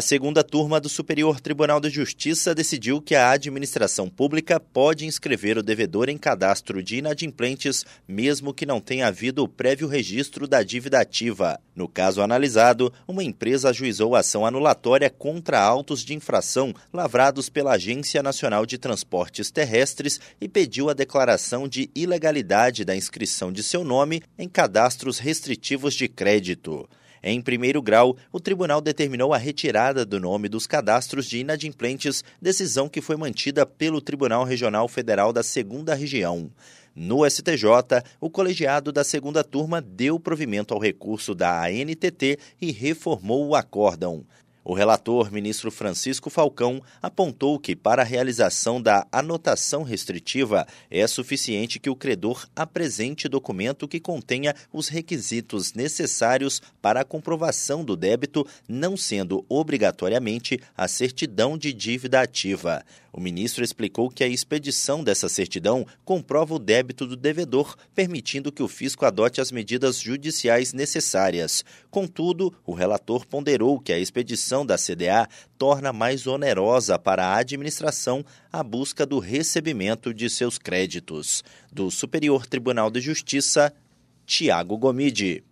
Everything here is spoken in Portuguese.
A segunda turma do Superior Tribunal de Justiça decidiu que a administração pública pode inscrever o devedor em cadastro de inadimplentes, mesmo que não tenha havido o prévio registro da dívida ativa. No caso analisado, uma empresa ajuizou ação anulatória contra autos de infração lavrados pela Agência Nacional de Transportes Terrestres e pediu a declaração de ilegalidade da inscrição de seu nome em cadastros restritivos de crédito. Em primeiro grau, o tribunal determinou a retirada do nome dos cadastros de inadimplentes, decisão que foi mantida pelo Tribunal Regional Federal da Segunda Região. No STJ, o colegiado da segunda turma deu provimento ao recurso da ANTT e reformou o acórdão. O relator, ministro Francisco Falcão, apontou que, para a realização da anotação restritiva, é suficiente que o credor apresente documento que contenha os requisitos necessários para a comprovação do débito, não sendo obrigatoriamente a certidão de dívida ativa. O ministro explicou que a expedição dessa certidão comprova o débito do devedor, permitindo que o fisco adote as medidas judiciais necessárias. Contudo, o relator ponderou que a expedição da CDA torna mais onerosa para a administração a busca do recebimento de seus créditos. Do Superior Tribunal de Justiça, Tiago Gomide.